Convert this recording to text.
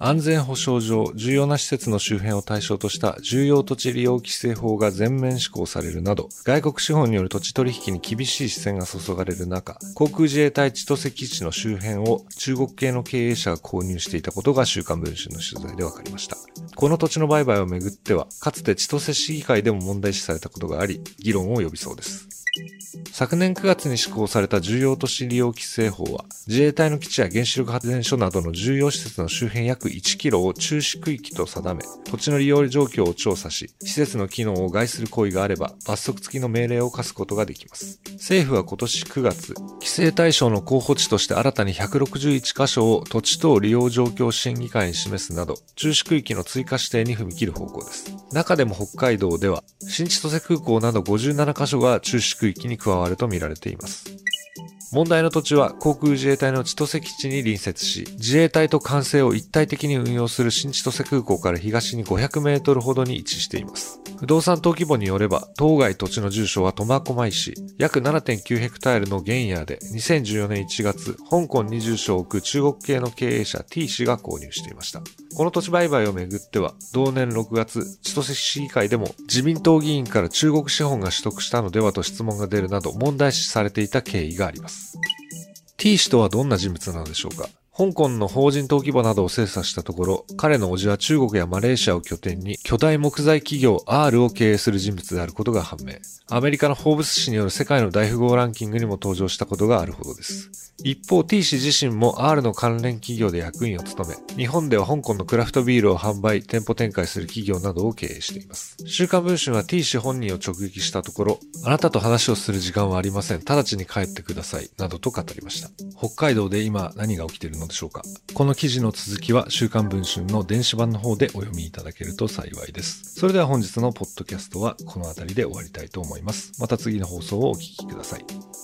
安全保障上、重要な施設の周辺を対象とした重要土地利用規制法が全面施行されるなど、外国資本による土地取引に厳しい視線が注がれる中、航空自衛隊千歳基地の周辺を中国系の経営者が購入していたことが週刊文春の取材で分かりました。この土地の売買をめぐっては、かつて千歳市議会でも問題視されたことがあり、議論を呼びそうです。昨年9月に施行された重要都市利用規制法は、自衛隊の基地や原子力発電所などの重要施設の周辺約1キロを中止区域と定め、土地の利用状況を調査し、施設の機能を害する行為があれば、罰則付きの命令を課すことができます。政府は今年9月、規制対象の候補地として新たに161カ所を土地等利用状況審議会に示すなど、中止区域の追加指定に踏み切る方向です。中でも北海道では、新千歳空港など57カ所が中止区域に加わると見られています。問題の土地は航空自衛隊の千歳基地に隣接し、自衛隊と管制を一体的に運用する新千歳空港から東に500メートルほどに位置しています。不動産登記簿によれば、当該土地の住所は苫小牧市、約7.9ヘクタールの原野で、2014年1月、香港に住所を置く中国系の経営者 T 氏が購入していました。この土地売買をめぐっては、同年6月、千歳市議会でも自民党議員から中国資本が取得したのではと質問が出るなど問題視されていた経緯があります。T 氏とはどんな人物なのでしょうか？香港の法人登記簿などを精査したところ、彼の叔父は中国やマレーシアを拠点に巨大木材企業 R を経営する人物であることが判明。アメリカのフォーブス誌による世界の大富豪ランキングにも登場したことがあるほどです。一方 T 氏自身も R の関連企業で役員を務め、日本では香港のクラフトビールを販売、店舗展開する企業などを経営しています。週刊文春は T 氏本人を直撃したところ、あなたと話をする時間はありません。直ちに帰ってください。などと語りました。北海道で今何が起きているのでしょうかこの記事の続きは週刊文春の電子版の方でお読みいただけると幸いです。それでは本日のポッドキャストはこの辺りで終わりたいと思います。また次の放送をお聴きください。